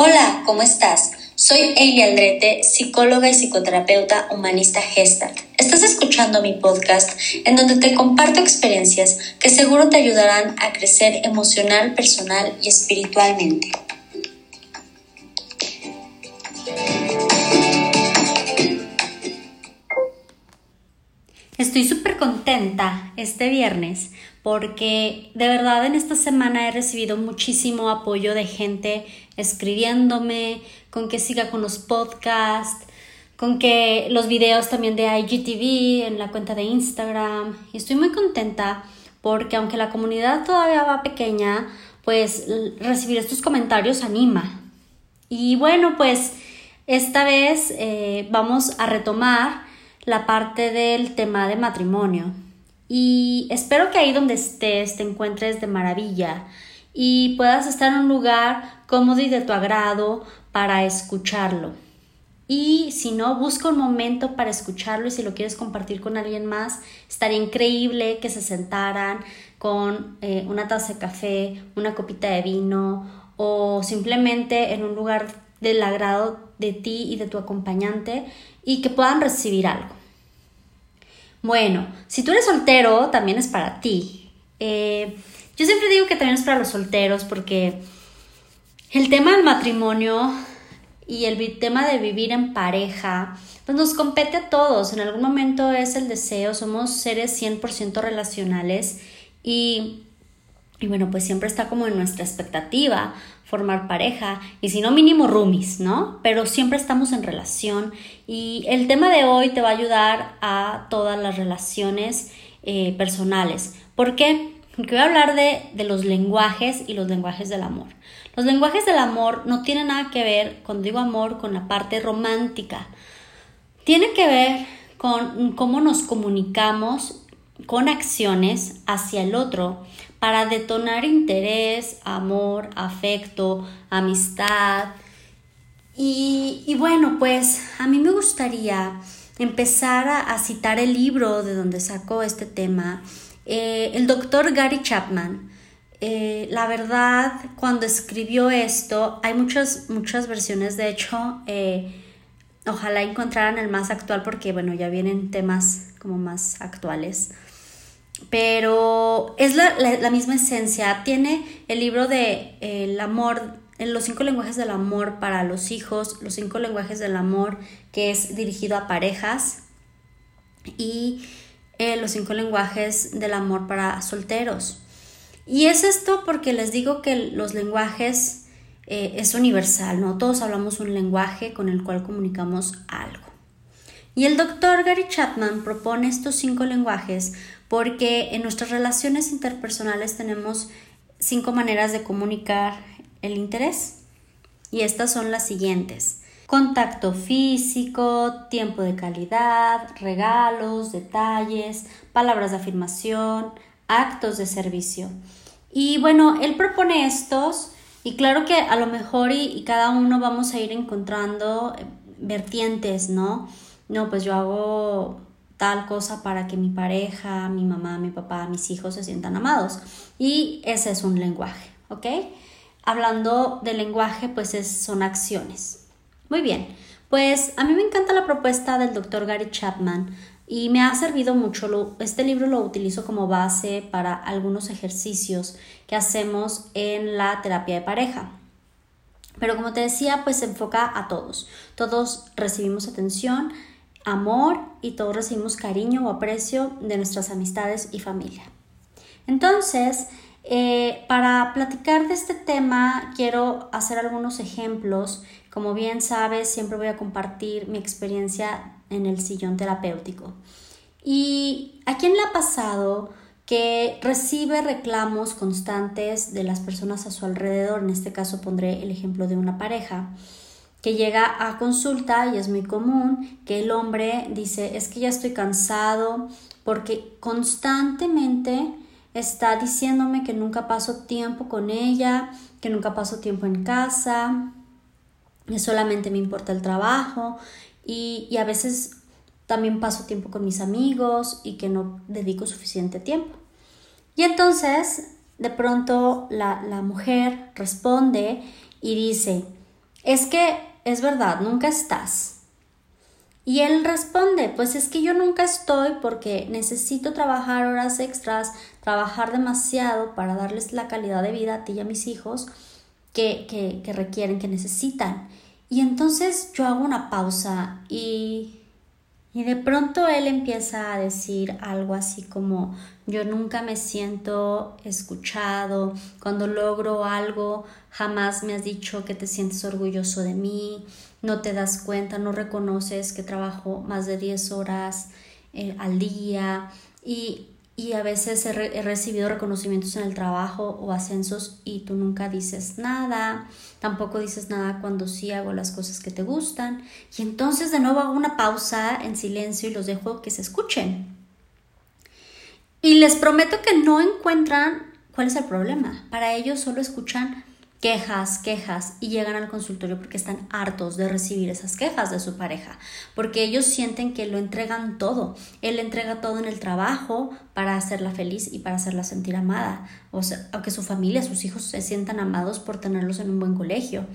Hola, ¿cómo estás? Soy Elia Aldrete, psicóloga y psicoterapeuta humanista Gestalt. Estás escuchando mi podcast en donde te comparto experiencias que seguro te ayudarán a crecer emocional, personal y espiritualmente. Estoy súper contenta este viernes porque de verdad en esta semana he recibido muchísimo apoyo de gente escribiéndome, con que siga con los podcasts, con que los videos también de IGTV en la cuenta de Instagram. Y estoy muy contenta porque aunque la comunidad todavía va pequeña, pues recibir estos comentarios anima. Y bueno, pues esta vez eh, vamos a retomar la parte del tema de matrimonio. Y espero que ahí donde estés te encuentres de maravilla y puedas estar en un lugar cómodo y de tu agrado para escucharlo. Y si no, busca un momento para escucharlo y si lo quieres compartir con alguien más, estaría increíble que se sentaran con eh, una taza de café, una copita de vino o simplemente en un lugar del agrado de ti y de tu acompañante y que puedan recibir algo. Bueno, si tú eres soltero, también es para ti. Eh, yo siempre digo que también es para los solteros porque el tema del matrimonio y el tema de vivir en pareja, pues nos compete a todos. En algún momento es el deseo, somos seres 100% relacionales y, y bueno, pues siempre está como en nuestra expectativa formar pareja y si no mínimo roomies, ¿no? Pero siempre estamos en relación y el tema de hoy te va a ayudar a todas las relaciones eh, personales. ¿Por qué? Porque voy a hablar de, de los lenguajes y los lenguajes del amor. Los lenguajes del amor no tienen nada que ver, cuando digo amor, con la parte romántica. Tiene que ver con cómo nos comunicamos con acciones hacia el otro para detonar interés, amor, afecto, amistad. Y, bueno, pues a mí me gustaría empezar a, citar el libro de donde sacó este tema, eh, el doctor Gary Chapman. Eh, la verdad, cuando escribió esto, hay muchas, muchas versiones, de hecho, eh, ojalá encontraran el más actual porque, bueno, ya vienen temas como más actuales pero es la, misma esencia. Tiene el libro de el amor, los cinco lenguajes del amor para los hijos, los cinco lenguajes del amor que es dirigido a parejas y eh, los cinco lenguajes del amor para solteros. Y es esto porque les digo que los lenguajes eh, es universal, ¿no? Todos hablamos un lenguaje con el cual comunicamos algo. Y el doctor Gary Chapman propone estos cinco lenguajes porque en nuestras relaciones interpersonales tenemos cinco maneras de comunicar el interés. Y estas son las siguientes. Contacto físico, tiempo de calidad, regalos, detalles, palabras de afirmación, actos de servicio. Y bueno, él propone estos y claro que a lo mejor y, cada uno vamos a ir encontrando vertientes, ¿no? no, pues yo hago tal cosa para que mi pareja, mi mamá, mi papá, mis hijos se sientan amados. Y ese es un lenguaje, ¿ok? Hablando de lenguaje, pues son acciones. Muy bien, pues a mí me encanta la propuesta del doctor Gary Chapman y me ha servido mucho. este libro lo utilizo como base para algunos ejercicios que hacemos en la terapia de pareja. Pero como te decía, pues se enfoca a todos. Todos recibimos atención, amor y todos recibimos cariño o aprecio de nuestras amistades y familia. Entonces, eh, para platicar de este tema, quiero hacer algunos ejemplos. Como bien sabes, siempre voy a compartir mi experiencia en el sillón terapéutico. ¿Y a quién le ha pasado que recibe reclamos constantes de las personas a su alrededor? En este caso pondré el ejemplo de una pareja que llega a consulta y es muy común que el hombre dice es que ya estoy cansado porque constantemente está diciéndome que nunca paso tiempo con ella, que nunca paso tiempo en casa, que solamente me importa el trabajo y, a veces también paso tiempo con mis amigos y que no dedico suficiente tiempo. Y entonces de pronto la, la mujer responde y dice, es que es verdad, nunca estás. Y él responde, pues es que yo nunca estoy porque necesito trabajar horas extras, trabajar demasiado para darles la calidad de vida a ti y a mis hijos que, que, que requieren, que necesitan. Y entonces yo hago una pausa y y de pronto él empieza a decir algo así como yo nunca me siento escuchado, cuando logro algo jamás me has dicho que te sientes orgulloso de mí, no te das cuenta, no reconoces que trabajo más de 10 horas eh, al día y y a veces he, recibido reconocimientos en el trabajo o ascensos y tú nunca dices nada, tampoco dices nada cuando sí hago las cosas que te gustan y entonces de nuevo hago una pausa en silencio y los dejo que se escuchen. Y les prometo que no encuentran cuál es el problema. Para ellos solo escuchan quejas, quejas y llegan al consultorio porque están hartos de recibir esas quejas de su pareja, porque ellos sienten que lo entregan todo. Él entrega todo en el trabajo para hacerla feliz y para hacerla sentir amada, o sea, que su familia, sus hijos se sientan amados por tenerlos en un buen colegio.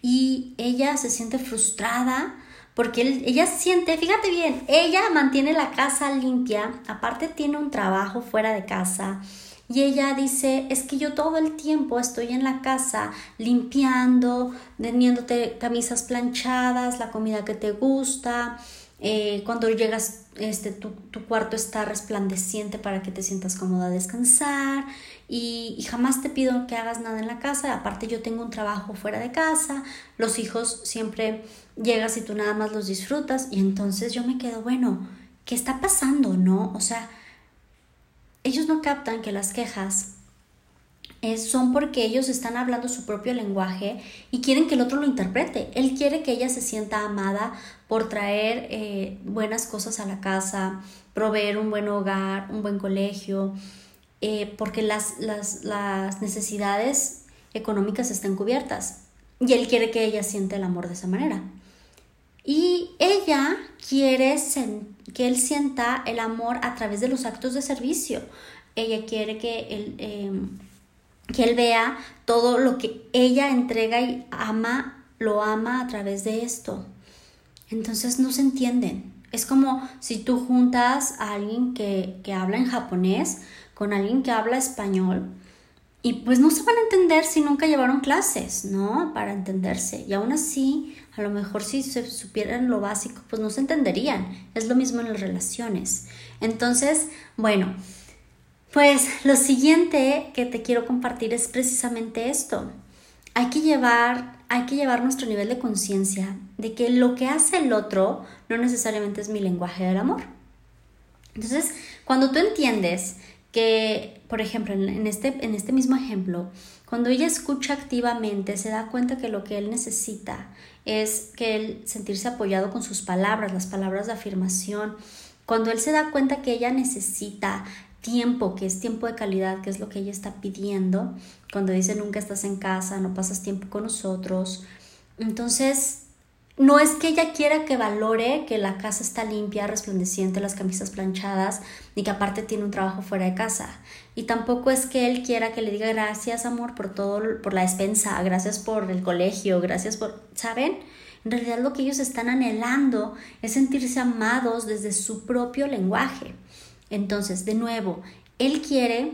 Y ella se siente frustrada porque ella siente, fíjate bien, ella mantiene la casa limpia, aparte tiene un trabajo fuera de casa, y ella dice, es que yo todo el tiempo estoy en la casa limpiando, teniéndote camisas planchadas, la comida que te gusta. Eh, cuando llegas, este, tu, cuarto está resplandeciente para que te sientas cómoda a descansar y, y, jamás te pido que hagas nada en la casa. Aparte yo tengo un trabajo fuera de casa, los hijos siempre llegas y tú nada más los disfrutas y entonces yo me quedo, bueno, ¿qué está pasando? ¿No? O sea, ellos no captan que las quejas son porque ellos están hablando su propio lenguaje y quieren que el otro lo interprete. Él quiere que ella se sienta amada por traer eh, buenas cosas a la casa, proveer un buen hogar, un buen colegio, eh, porque las, las, las necesidades económicas están cubiertas. Y él quiere que ella sienta el amor de esa manera. Y ella quiere que él sienta el amor a través de los actos de servicio. Ella quiere que él, em, que él vea todo lo que ella entrega y ama, lo ama a través de esto. Entonces no se entienden. Es como si tú juntas a alguien que, que habla en japonés con alguien que habla español y pues no se van a entender si nunca llevaron clases, ¿no? Para entenderse. Y aún así, a lo mejor si se supieran lo básico, pues no se entenderían. Es lo mismo en las relaciones. Entonces, bueno, pues lo siguiente que te quiero compartir es precisamente esto. Hay que llevar, hay que llevar nuestro nivel de conciencia de que lo que hace el otro no necesariamente es mi lenguaje del amor. Entonces, cuando tú entiendes que, por ejemplo, en este, en este mismo ejemplo, cuando ella escucha activamente, se da cuenta que lo que él necesita es que él sentirse apoyado con sus palabras, las palabras de afirmación. Cuando él se da cuenta que ella necesita tiempo, que es tiempo de calidad, que es lo que ella está pidiendo, cuando dice nunca estás en casa, no pasas tiempo con nosotros, entonces no es que ella quiera que valore que la casa está limpia, resplandeciente, las camisas planchadas, ni que aparte tiene un trabajo fuera de casa. Y tampoco es que él quiera que le diga gracias, amor, por todo, por la despensa, gracias por el colegio, gracias por, ¿saben? En realidad lo que ellos están anhelando es sentirse amados desde su propio lenguaje. Entonces, de nuevo, él quiere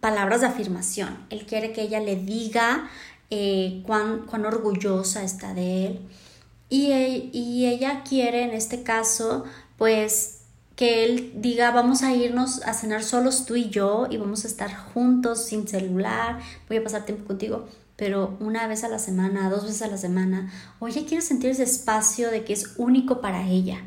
palabras de afirmación, él quiere que ella le diga eh, cuán, orgullosa está de él. Y, e, y ella quiere en este caso, pues, que él diga, vamos a irnos a cenar solos tú y yo y vamos a estar juntos sin celular, voy a pasar tiempo contigo, pero una vez a la semana, dos veces a la semana, o ella quiere sentir ese espacio de que es único para ella.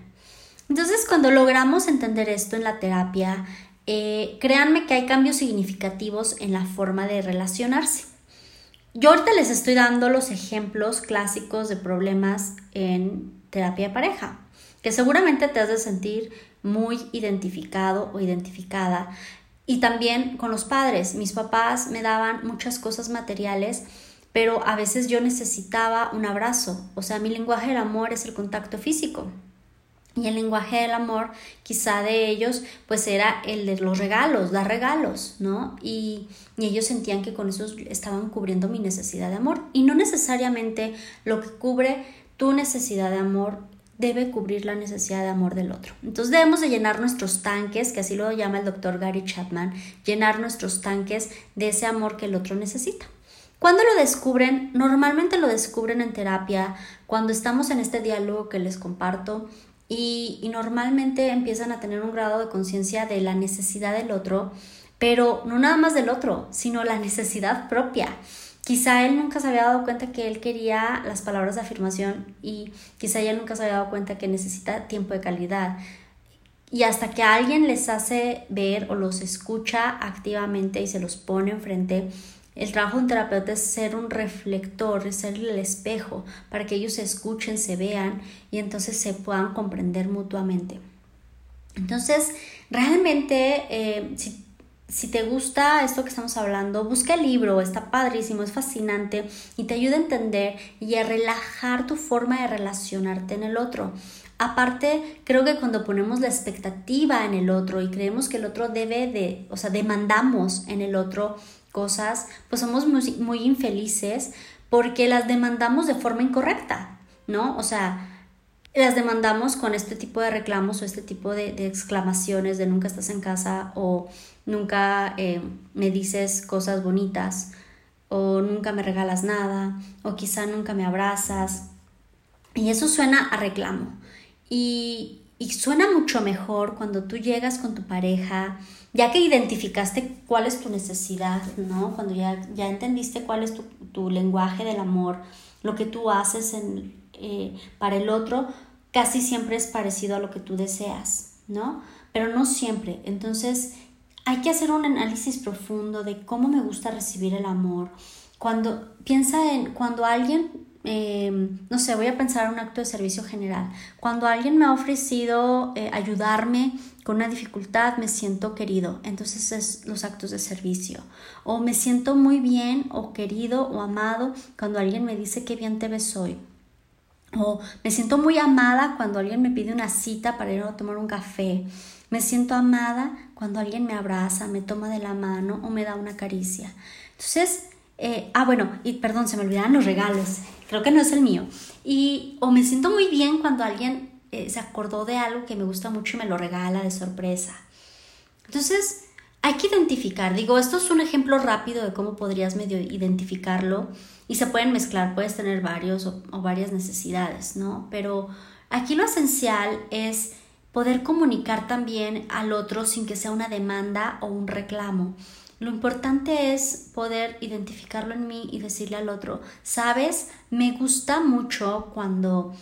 Entonces, cuando logramos entender esto en la terapia, eh, créanme que hay cambios significativos en la forma de relacionarse. Yo ahorita les estoy dando los ejemplos clásicos de problemas en terapia de pareja, que seguramente te has de sentir muy identificado o identificada. Y también con los padres. Mis papás me daban muchas cosas materiales, pero a veces yo necesitaba un abrazo. O sea, mi lenguaje del amor es el contacto físico. Y el lenguaje del amor, quizá de ellos, pues era el de los regalos, dar regalos, ¿no? Y, y, ellos sentían que con eso estaban cubriendo mi necesidad de amor. Y no necesariamente lo que cubre tu necesidad de amor debe cubrir la necesidad de amor del otro. Entonces debemos de llenar nuestros tanques, que así lo llama el doctor Gary Chapman, llenar nuestros tanques de ese amor que el otro necesita. ¿Cuándo lo descubren? Normalmente lo descubren en terapia, cuando estamos en este diálogo que les comparto y, normalmente empiezan a tener un grado de conciencia de la necesidad del otro, pero no nada más del otro, sino la necesidad propia. Quizá él nunca se había dado cuenta que él quería las palabras de afirmación y quizá ella nunca se había dado cuenta que necesita tiempo de calidad. Y hasta que alguien les hace ver o los escucha activamente y se los pone enfrente, el trabajo de un terapeuta es ser un reflector, es ser el espejo para que ellos se escuchen, se vean y entonces se puedan comprender mutuamente. Entonces, realmente, eh, si si te gusta esto que estamos hablando, busca el libro, está padrísimo, es fascinante y te ayuda a entender y a relajar tu forma de relacionarte en el otro. Aparte, creo que cuando ponemos la expectativa en el otro y creemos que el otro debe de, o sea, demandamos en el otro cosas, pues somos muy, muy infelices porque las demandamos de forma incorrecta, ¿no? O sea, las demandamos con este tipo de reclamos o este tipo de, exclamaciones de nunca estás en casa o nunca eh, me dices cosas bonitas o nunca me regalas nada o quizá nunca me abrazas. Y eso suena a reclamo. Y, y suena mucho mejor cuando tú llegas con tu pareja, ya que identificaste cuál es tu necesidad, ¿no? Cuando ya, ya entendiste cuál es tu, tu lenguaje del amor, lo que tú haces en, eh, para el otro casi siempre es parecido a lo que tú deseas, ¿no? Pero no siempre. Entonces hay que hacer un análisis profundo de cómo me gusta recibir el amor. Cuando piensa en cuando alguien, em, no sé, voy a pensar en un acto de servicio general. Cuando alguien me ha ofrecido eh, ayudarme con una dificultad, me siento querido. Entonces es los actos de servicio. O me siento muy bien o querido o amado cuando alguien me dice qué bien te ves hoy o me siento muy amada cuando alguien me pide una cita para ir a tomar un café. Me siento amada cuando alguien me abraza, me toma de la mano o me da una caricia. Entonces, eh, ah, bueno, y perdón, se me olvidaron los regalos. Creo que no es el mío. Y o me siento muy bien cuando alguien eh, se acordó de algo que me gusta mucho y me lo regala de sorpresa. Entonces, hay que identificar. Digo, esto es un ejemplo rápido de cómo podrías medio identificarlo y se pueden mezclar, puedes tener varios o, varias necesidades, ¿no? Pero aquí lo esencial es poder comunicar también al otro sin que sea una demanda o un reclamo. Lo importante es poder identificarlo en mí y decirle al otro, sabes, me gusta mucho cuando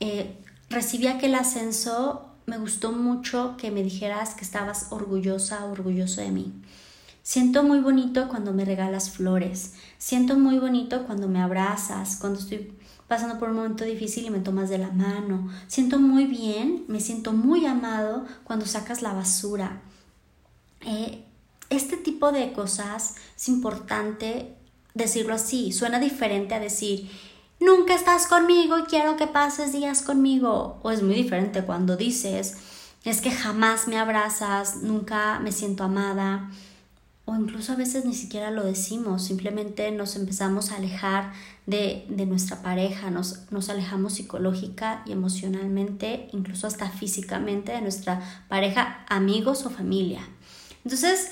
eh, recibí aquel ascenso, me gustó mucho que me dijeras que estabas orgullosa, orgulloso de mí. Siento muy bonito cuando me regalas flores. Siento muy bonito cuando me abrazas, cuando estoy pasando por un momento difícil y me tomas de la mano. Siento muy bien, me siento muy amado cuando sacas la basura. Eh, este tipo de cosas es importante decirlo así. Suena diferente a decir, nunca estás conmigo y quiero que pases días conmigo. O es muy diferente cuando dices, es que jamás me abrazas, nunca me siento amada o incluso a veces ni siquiera lo decimos, simplemente nos empezamos a alejar de, nuestra pareja, nos, nos, alejamos psicológica y emocionalmente, incluso hasta físicamente de nuestra pareja, amigos o familia. Entonces,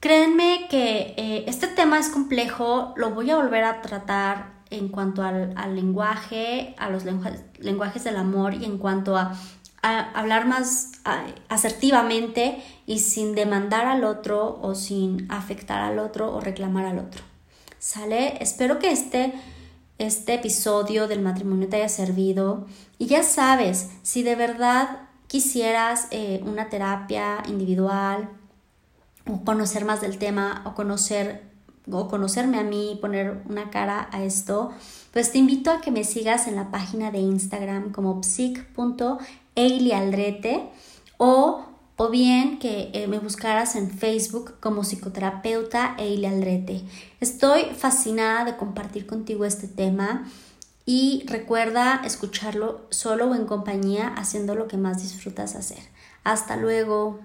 créanme que eh, este tema es complejo, lo voy a volver a tratar en cuanto al, al lenguaje, a los lenguajes del amor y en cuanto a hablar más asertivamente y sin demandar al otro o sin afectar al otro o reclamar al otro. ¿Sale? Espero que este, este episodio del matrimonio te haya servido y ya sabes, si de verdad quisieras eh, una terapia individual conocer más del tema o conocer o conocerme a mí, poner una cara a esto, pues te invito a que me sigas en la página de Instagram como psic.eilialdrete o, o bien que eh, me buscaras en Facebook como psicoterapeuta Eili Aldrete. Estoy fascinada de compartir contigo este tema y recuerda escucharlo solo o en compañía haciendo lo que más disfrutas hacer. Hasta luego.